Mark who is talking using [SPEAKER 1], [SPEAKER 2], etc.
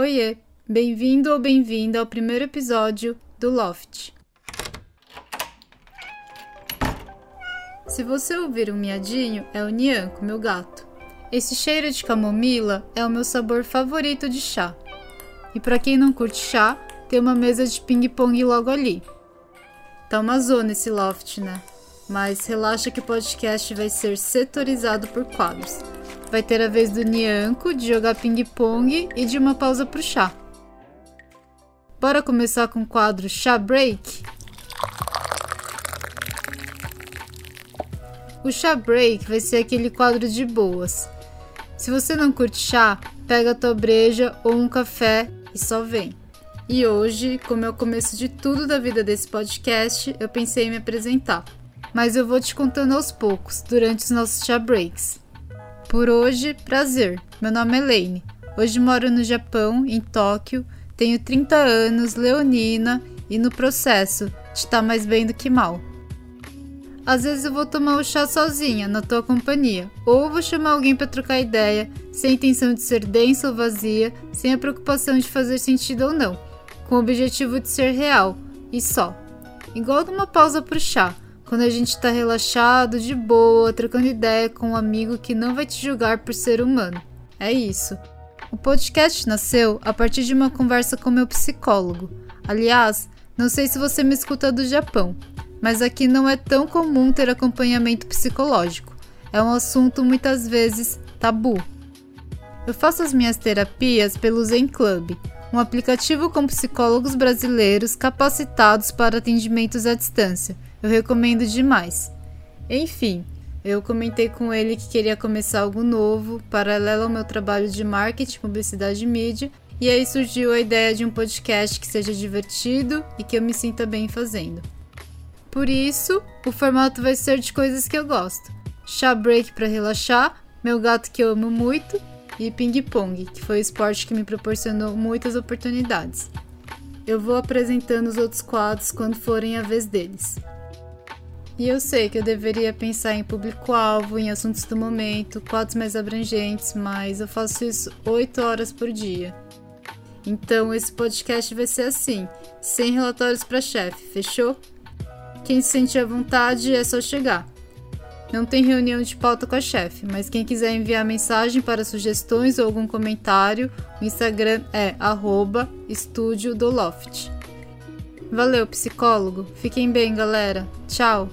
[SPEAKER 1] Oiê, bem-vindo ou bem-vinda ao primeiro episódio do Loft. Se você ouvir um miadinho, é o Nianco, meu gato. Esse cheiro de camomila é o meu sabor favorito de chá. E para quem não curte chá, tem uma mesa de ping-pong logo ali. Tá uma zona esse loft, né? Mas relaxa que o podcast vai ser setorizado por quadros. Vai ter a vez do Nianco, de jogar ping-pong e de uma pausa pro chá. Bora começar com o quadro Chá Break? O chá break vai ser aquele quadro de boas. Se você não curte chá, pega a tua breja ou um café e só vem. E hoje, como é o começo de tudo da vida desse podcast, eu pensei em me apresentar. Mas eu vou te contando aos poucos, durante os nossos chá breaks. Por hoje, prazer. Meu nome é Lane. Hoje moro no Japão, em Tóquio. Tenho 30 anos, leonina e no processo de estar tá mais bem do que mal. Às vezes eu vou tomar o chá sozinha, na tua companhia, ou vou chamar alguém para trocar ideia, sem intenção de ser densa ou vazia, sem a preocupação de fazer sentido ou não, com o objetivo de ser real, e só. Igual numa pausa pro chá, quando a gente tá relaxado, de boa, trocando ideia com um amigo que não vai te julgar por ser humano. É isso. O podcast nasceu a partir de uma conversa com meu psicólogo. Aliás, não sei se você me escuta do Japão, mas aqui não é tão comum ter acompanhamento psicológico. É um assunto muitas vezes tabu. Eu faço as minhas terapias pelo Zen Club, um aplicativo com psicólogos brasileiros capacitados para atendimentos à distância. Eu recomendo demais. Enfim, eu comentei com ele que queria começar algo novo, paralelo ao meu trabalho de marketing, publicidade e mídia, e aí surgiu a ideia de um podcast que seja divertido e que eu me sinta bem fazendo. Por isso, o formato vai ser de coisas que eu gosto. Chá break para relaxar, meu gato que eu amo muito e ping-pong, que foi o esporte que me proporcionou muitas oportunidades. Eu vou apresentando os outros quadros quando forem a vez deles. E eu sei que eu deveria pensar em público-alvo, em assuntos do momento, quadros mais abrangentes, mas eu faço isso 8 horas por dia. Então esse podcast vai ser assim, sem relatórios para chefe, fechou? Quem se sentir à vontade é só chegar. Não tem reunião de pauta com a chefe, mas quem quiser enviar mensagem para sugestões ou algum comentário, o Instagram é Loft. Valeu, psicólogo. Fiquem bem, galera. Tchau.